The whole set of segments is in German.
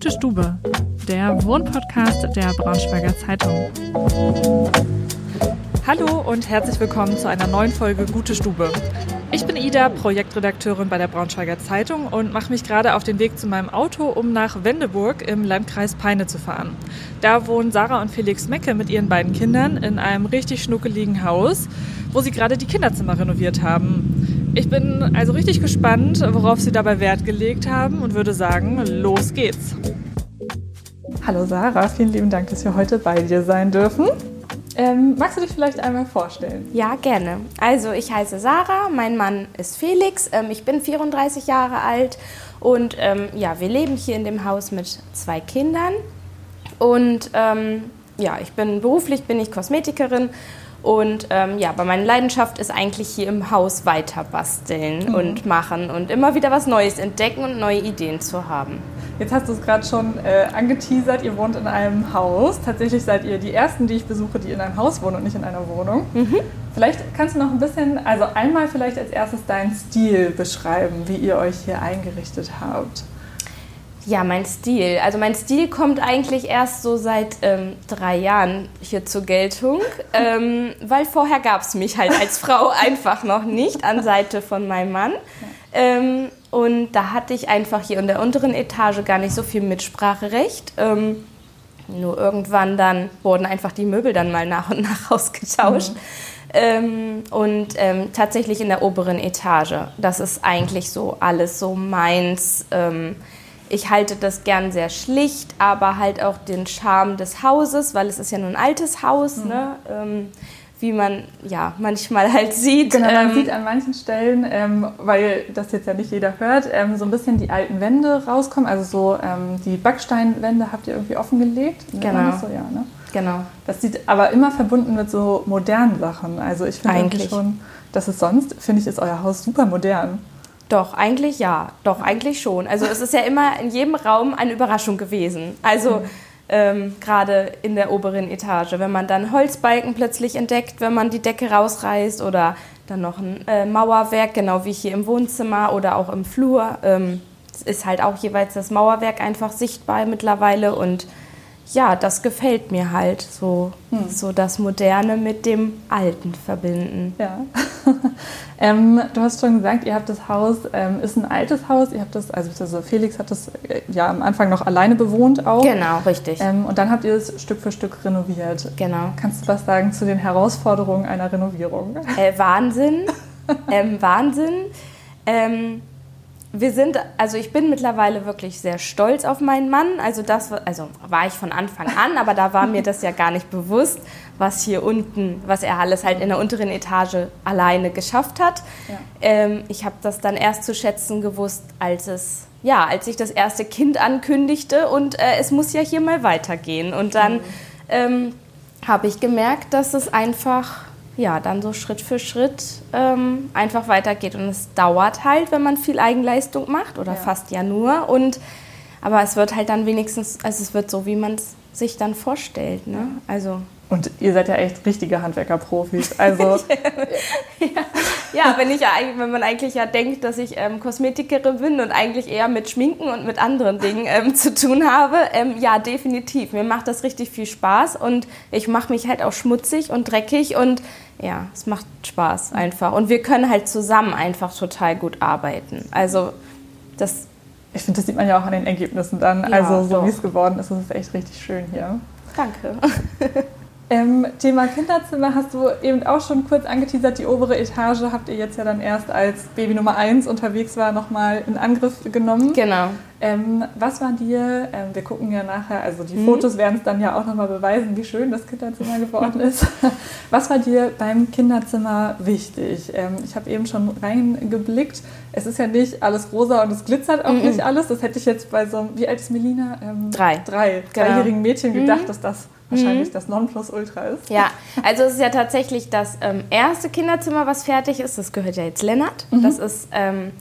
Gute Stube, der Wohnpodcast der Braunschweiger Zeitung. Hallo und herzlich willkommen zu einer neuen Folge Gute Stube. Ich bin Ida, Projektredakteurin bei der Braunschweiger Zeitung und mache mich gerade auf den Weg zu meinem Auto, um nach Wendeburg im Landkreis Peine zu fahren. Da wohnen Sarah und Felix Mecke mit ihren beiden Kindern in einem richtig schnuckeligen Haus, wo sie gerade die Kinderzimmer renoviert haben. Ich bin also richtig gespannt, worauf Sie dabei Wert gelegt haben und würde sagen, los geht's. Hallo Sarah, vielen lieben Dank, dass wir heute bei dir sein dürfen. Ähm, magst du dich vielleicht einmal vorstellen? Ja, gerne. Also ich heiße Sarah, mein Mann ist Felix, ähm, ich bin 34 Jahre alt und ähm, ja, wir leben hier in dem Haus mit zwei Kindern. Und ähm, ja, ich bin beruflich bin ich Kosmetikerin und ähm, ja, aber meine Leidenschaft ist eigentlich hier im Haus weiter basteln mhm. und machen und immer wieder was Neues entdecken und neue Ideen zu haben. Jetzt hast du es gerade schon äh, angeteasert, ihr wohnt in einem Haus. Tatsächlich seid ihr die Ersten, die ich besuche, die in einem Haus wohnen und nicht in einer Wohnung. Mhm. Vielleicht kannst du noch ein bisschen, also einmal vielleicht als erstes deinen Stil beschreiben, wie ihr euch hier eingerichtet habt. Ja, mein Stil. Also mein Stil kommt eigentlich erst so seit ähm, drei Jahren hier zur Geltung, ähm, weil vorher gab es mich halt als Frau einfach noch nicht an Seite von meinem Mann. Ähm, und da hatte ich einfach hier in der unteren Etage gar nicht so viel Mitspracherecht. Ähm, nur irgendwann dann wurden einfach die Möbel dann mal nach und nach ausgetauscht. Mhm. Ähm, und ähm, tatsächlich in der oberen Etage. Das ist eigentlich so alles so meins. Ich halte das gern sehr schlicht, aber halt auch den Charme des Hauses, weil es ist ja nur ein altes Haus, mhm. ne? Ähm, wie man ja manchmal halt sieht. Genau, man ähm, sieht an manchen Stellen, ähm, weil das jetzt ja nicht jeder hört, ähm, so ein bisschen die alten Wände rauskommen. Also so ähm, die Backsteinwände habt ihr irgendwie offengelegt. Genau. So, ja, ne? Genau. Das sieht aber immer verbunden mit so modernen Sachen. Also ich finde eigentlich schon, dass es sonst, finde ich, ist euer Haus super modern. Doch, eigentlich ja. Doch, eigentlich schon. Also es ist ja immer in jedem Raum eine Überraschung gewesen. Also ähm, gerade in der oberen Etage. Wenn man dann Holzbalken plötzlich entdeckt, wenn man die Decke rausreißt oder dann noch ein äh, Mauerwerk, genau wie hier im Wohnzimmer oder auch im Flur. Ähm, ist halt auch jeweils das Mauerwerk einfach sichtbar mittlerweile und ja, das gefällt mir halt, so, hm. so das Moderne mit dem Alten verbinden. Ja. ähm, du hast schon gesagt, ihr habt das Haus, ähm, ist ein altes Haus, ihr habt das, also, also Felix hat das äh, ja am Anfang noch alleine bewohnt auch. Genau, richtig. Ähm, und dann habt ihr es Stück für Stück renoviert. Genau. Kannst du was sagen zu den Herausforderungen einer Renovierung? Äh, Wahnsinn, ähm, Wahnsinn. Wir sind, also ich bin mittlerweile wirklich sehr stolz auf meinen Mann. Also das, also war ich von Anfang an, aber da war mir das ja gar nicht bewusst, was hier unten, was er alles halt in der unteren Etage alleine geschafft hat. Ja. Ähm, ich habe das dann erst zu schätzen gewusst, als es, ja, als ich das erste Kind ankündigte und äh, es muss ja hier mal weitergehen. Und dann mhm. ähm, habe ich gemerkt, dass es einfach ja, dann so Schritt für Schritt ähm, einfach weitergeht. Und es dauert halt, wenn man viel Eigenleistung macht oder ja. fast ja nur. Und, aber es wird halt dann wenigstens, also es wird so, wie man es sich dann vorstellt. Ne? Also und ihr seid ja echt richtige Handwerkerprofis. Also ja, ja, wenn ich ja wenn man eigentlich ja denkt, dass ich ähm, Kosmetikerin bin und eigentlich eher mit Schminken und mit anderen Dingen ähm, zu tun habe, ähm, ja definitiv. Mir macht das richtig viel Spaß und ich mache mich halt auch schmutzig und dreckig und ja, es macht Spaß einfach. Und wir können halt zusammen einfach total gut arbeiten. Also das. Ich finde, das sieht man ja auch an den Ergebnissen dann. Ja, also so wie es geworden ist, ist es echt richtig schön hier. Danke. Ähm, Thema Kinderzimmer hast du eben auch schon kurz angeteasert. Die obere Etage habt ihr jetzt ja dann erst als Baby Nummer 1 unterwegs war, nochmal in Angriff genommen. Genau. Ähm, was war dir, ähm, wir gucken ja nachher, also die mhm. Fotos werden es dann ja auch nochmal beweisen, wie schön das Kinderzimmer geworden ist. was war dir beim Kinderzimmer wichtig? Ähm, ich habe eben schon reingeblickt. Es ist ja nicht alles rosa und es glitzert auch mhm. nicht alles. Das hätte ich jetzt bei so einem, wie alt ist Melina? Ähm, drei. Drei, genau. dreijährigen Mädchen gedacht, mhm. dass das wahrscheinlich mhm. das Nonplusultra ist. Ja, also es ist ja tatsächlich das ähm, erste Kinderzimmer, was fertig ist. Das gehört ja jetzt Lennart. Mhm. Das ist ähm,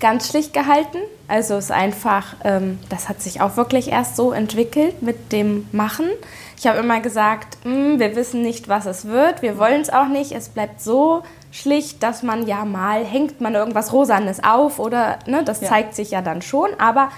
ganz schlicht gehalten. Also es ist einfach, ähm, das hat sich auch wirklich erst so entwickelt mit dem Machen. Ich habe immer gesagt, hm, wir wissen nicht, was es wird. Wir wollen es auch nicht. Es bleibt so schlicht, dass man ja mal hängt man irgendwas Rosanes auf oder ne, das ja. zeigt sich ja dann schon. Aber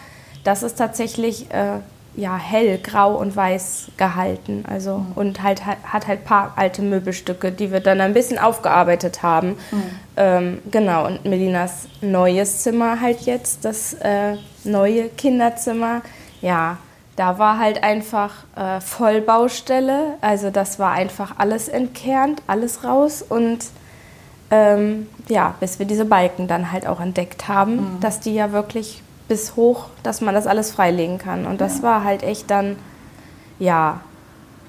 das ist tatsächlich äh, ja, hell, grau und weiß gehalten. Also, mhm. Und halt, hat halt ein paar alte Möbelstücke, die wir dann ein bisschen aufgearbeitet haben. Mhm. Ähm, genau, und Melinas neues Zimmer halt jetzt, das äh, neue Kinderzimmer, ja, da war halt einfach äh, Vollbaustelle. Also das war einfach alles entkernt, alles raus und ähm, ja, bis wir diese Balken dann halt auch entdeckt haben, mhm. dass die ja wirklich bis hoch, dass man das alles freilegen kann. Und das ja. war halt echt dann, ja,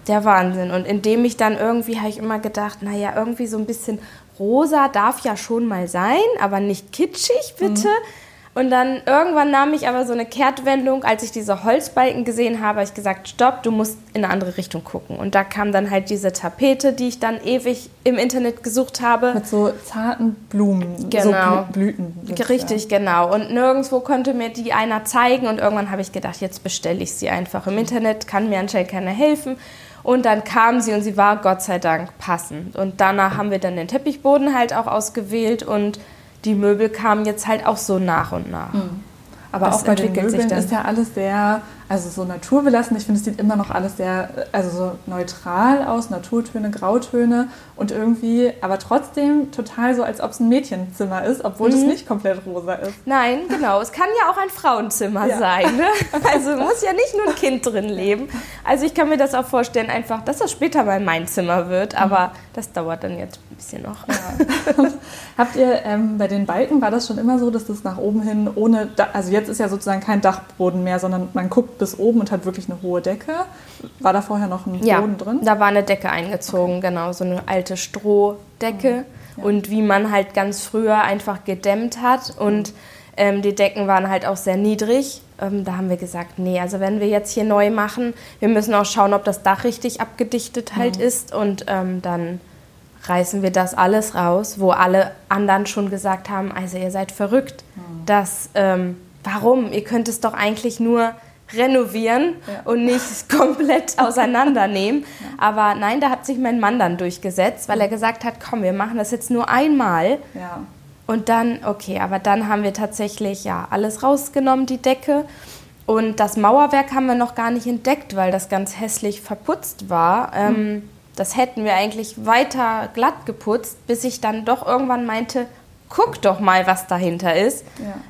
der Wahnsinn. Und indem ich dann irgendwie, habe ich immer gedacht, naja, irgendwie so ein bisschen rosa darf ja schon mal sein, aber nicht kitschig, bitte. Mhm. Und dann irgendwann nahm ich aber so eine Kehrtwendung, als ich diese Holzbalken gesehen habe, habe ich gesagt, stopp, du musst in eine andere Richtung gucken. Und da kam dann halt diese Tapete, die ich dann ewig im Internet gesucht habe. Mit so zarten Blumen, genau. so Blüten. Richtig, ja. genau. Und nirgendwo konnte mir die einer zeigen. Und irgendwann habe ich gedacht, jetzt bestelle ich sie einfach im Internet, kann mir anscheinend keiner helfen. Und dann kam sie und sie war Gott sei Dank passend. Und danach haben wir dann den Teppichboden halt auch ausgewählt und die Möbel kamen jetzt halt auch so nach und nach. Mhm. Aber das auch bei den Möbeln ist ja alles sehr, also so naturbelassen. Ich finde, es sieht immer noch alles sehr, also so neutral aus, Naturtöne, Grautöne und irgendwie, aber trotzdem total so, als ob es ein Mädchenzimmer ist, obwohl mhm. es nicht komplett rosa ist. Nein, genau. Es kann ja auch ein Frauenzimmer ja. sein. Ne? Also muss ja nicht nur ein Kind drin leben. Also ich kann mir das auch vorstellen, einfach, dass das später mal mein Zimmer wird, aber mhm. das dauert dann jetzt ein bisschen noch. Ja. Habt ihr ähm, bei den Balken, war das schon immer so, dass das nach oben hin ohne, also jetzt ist ja sozusagen kein Dachboden mehr, sondern man guckt bis oben und hat wirklich eine hohe Decke. War da vorher noch ein ja, Boden drin? da war eine Decke eingezogen, okay. genau, so eine alte Strohdecke. Mhm. Ja. Und wie man halt ganz früher einfach gedämmt hat und ähm, die Decken waren halt auch sehr niedrig. Ähm, da haben wir gesagt, nee, also wenn wir jetzt hier neu machen, wir müssen auch schauen, ob das Dach richtig abgedichtet halt mhm. ist und ähm, dann reißen wir das alles raus, wo alle anderen schon gesagt haben, also ihr seid verrückt, mhm. dass ähm, warum? Ihr könnt es doch eigentlich nur renovieren ja. und nicht komplett auseinandernehmen. Ja. Aber nein, da hat sich mein Mann dann durchgesetzt, weil er gesagt hat, komm, wir machen das jetzt nur einmal. Ja. Und dann, okay, aber dann haben wir tatsächlich ja alles rausgenommen, die Decke. Und das Mauerwerk haben wir noch gar nicht entdeckt, weil das ganz hässlich verputzt war. Ähm, mhm. das hätten wir eigentlich weiter glatt geputzt, bis ich dann doch irgendwann meinte, guck doch mal, was dahinter ist.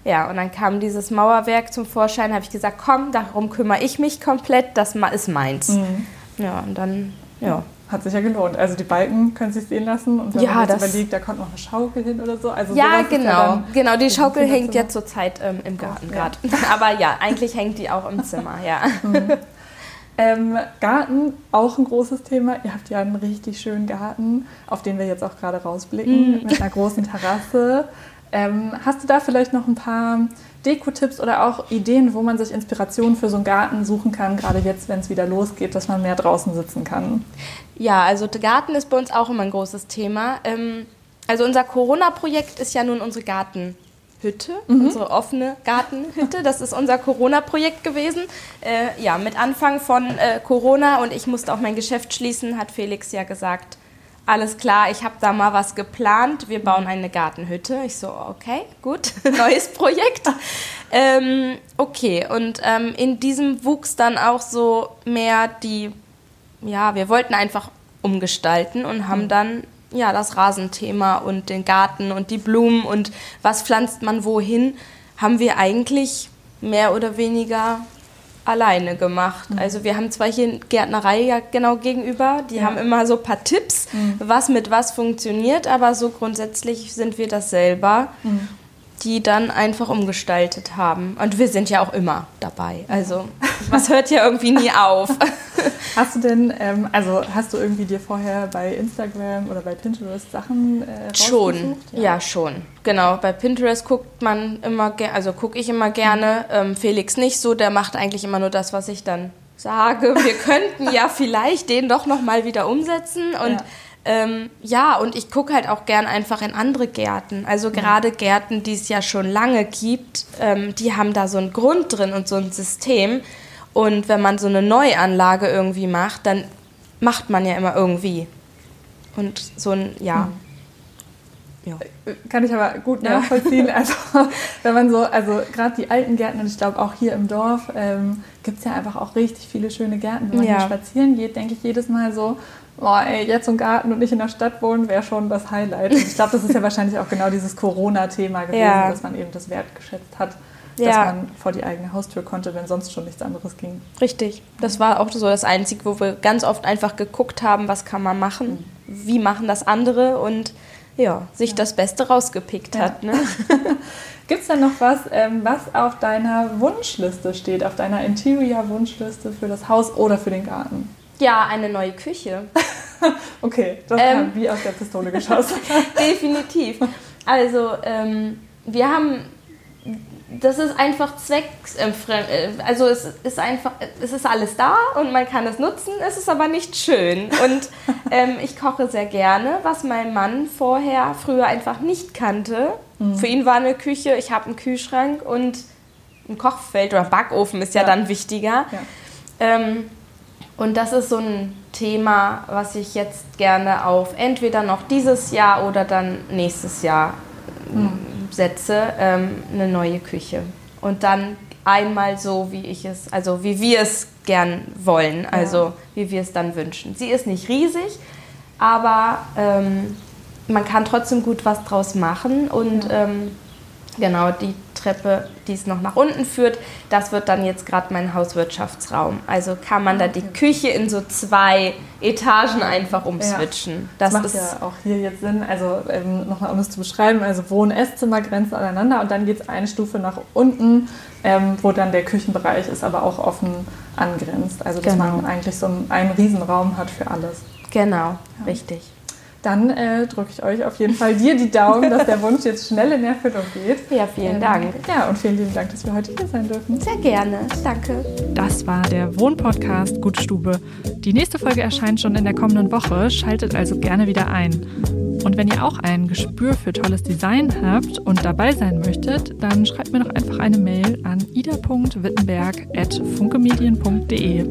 Ja, ja und dann kam dieses Mauerwerk zum Vorschein, habe ich gesagt, komm, darum kümmere ich mich komplett, das ist meins. Mhm. Ja, und dann, ja. Hat sich ja gelohnt. Also die Balken können sich sehen lassen und wenn ja, man jetzt überlegt, da kommt noch eine Schaukel hin oder so. Also ja, genau. Ja genau, die Schaukel hängt ja zurzeit ähm, im Garten gerade. Aber ja, eigentlich hängt die auch im Zimmer, ja. Mhm. Ähm, Garten, auch ein großes Thema. Ihr habt ja einen richtig schönen Garten, auf den wir jetzt auch gerade rausblicken, mm. mit einer großen Terrasse. Ähm, hast du da vielleicht noch ein paar Deko-Tipps oder auch Ideen, wo man sich Inspiration für so einen Garten suchen kann, gerade jetzt, wenn es wieder losgeht, dass man mehr draußen sitzen kann? Ja, also der Garten ist bei uns auch immer ein großes Thema. Ähm, also unser Corona-Projekt ist ja nun unsere Garten. Hütte, mhm. unsere offene Gartenhütte. Das ist unser Corona-Projekt gewesen. Äh, ja, mit Anfang von äh, Corona und ich musste auch mein Geschäft schließen, hat Felix ja gesagt, alles klar, ich habe da mal was geplant, wir bauen eine Gartenhütte. Ich so, okay, gut, neues Projekt. ähm, okay, und ähm, in diesem wuchs dann auch so mehr die, ja, wir wollten einfach umgestalten und haben mhm. dann ja, das Rasenthema und den Garten und die Blumen und was pflanzt man wohin, haben wir eigentlich mehr oder weniger alleine gemacht. Mhm. Also wir haben zwar hier Gärtnerei ja genau gegenüber, die ja. haben immer so ein paar Tipps, mhm. was mit was funktioniert, aber so grundsätzlich sind wir das selber. Mhm die dann einfach umgestaltet haben. Und wir sind ja auch immer dabei. Also was hört ja irgendwie nie auf. Hast du denn, ähm, also hast du irgendwie dir vorher bei Instagram oder bei Pinterest Sachen äh, Schon, ja. ja. schon. Genau, bei Pinterest guckt man immer, also gucke ich immer gerne. Ähm, Felix nicht so, der macht eigentlich immer nur das, was ich dann sage. Wir könnten ja vielleicht den doch noch mal wieder umsetzen und ja ähm, ja, und ich gucke halt auch gern einfach in andere Gärten. Also mhm. gerade Gärten, die es ja schon lange gibt, ähm, die haben da so einen Grund drin und so ein System. Und wenn man so eine Neuanlage irgendwie macht, dann macht man ja immer irgendwie. Und so ein, ja. Mhm. ja. Kann ich aber gut nachvollziehen. Ja. Also wenn man so, also gerade die alten Gärten und ich glaube auch hier im Dorf ähm, gibt es ja einfach auch richtig viele schöne Gärten. Wenn man ja. hier spazieren geht, denke ich jedes Mal so, boah, ey, jetzt im Garten und nicht in der Stadt wohnen, wäre schon das Highlight. Und ich glaube, das ist ja wahrscheinlich auch genau dieses Corona-Thema gewesen, ja. dass man eben das wertgeschätzt hat, dass ja. man vor die eigene Haustür konnte, wenn sonst schon nichts anderes ging. Richtig. Das war auch so das Einzige, wo wir ganz oft einfach geguckt haben, was kann man machen, mhm. wie machen das andere und ja, sich ja. das Beste rausgepickt hat. Ne? Gibt es denn noch was, ähm, was auf deiner Wunschliste steht, auf deiner Interior-Wunschliste für das Haus oder für den Garten? Ja, eine neue Küche. okay, das ähm, kam wie aus der Pistole geschossen. Definitiv. Also, ähm, wir haben das ist einfach zweckfremd. Äh, also es ist einfach, es ist alles da und man kann es nutzen, es ist aber nicht schön. Und ähm, ich koche sehr gerne, was mein Mann vorher früher einfach nicht kannte. Mhm. Für ihn war eine Küche, ich habe einen Kühlschrank und ein Kochfeld oder Backofen ist ja, ja. dann wichtiger. Ja. Ähm, und das ist so ein Thema, was ich jetzt gerne auf entweder noch dieses Jahr oder dann nächstes Jahr mhm setze, ähm, eine neue Küche. Und dann einmal so, wie ich es, also wie wir es gern wollen, also ja. wie wir es dann wünschen. Sie ist nicht riesig, aber ähm, man kann trotzdem gut was draus machen und ja. ähm, genau die Treppe, die es noch nach unten führt, das wird dann jetzt gerade mein Hauswirtschaftsraum. Also kann man da die Küche in so zwei Etagen einfach umswitchen. Ja, das, das macht ja auch hier jetzt Sinn. Also ähm, nochmal, um es zu beschreiben, also Wohn- Esszimmer grenzen aneinander und dann geht es eine Stufe nach unten, ähm, wo dann der Küchenbereich ist, aber auch offen angrenzt. Also dass genau. man eigentlich so einen, einen Riesenraum hat für alles. Genau, ja. richtig. Dann äh, drücke ich euch auf jeden Fall dir die Daumen, dass der Wunsch jetzt schnell in Erfüllung geht. Ja, vielen ähm, Dank. Ja, und vielen lieben Dank, dass wir heute hier sein dürfen. Sehr gerne. Danke. Das war der Wohnpodcast Gutstube. Die nächste Folge erscheint schon in der kommenden Woche. Schaltet also gerne wieder ein. Und wenn ihr auch ein Gespür für tolles Design habt und dabei sein möchtet, dann schreibt mir doch einfach eine Mail an ida.wittenberg.funkemedien.de.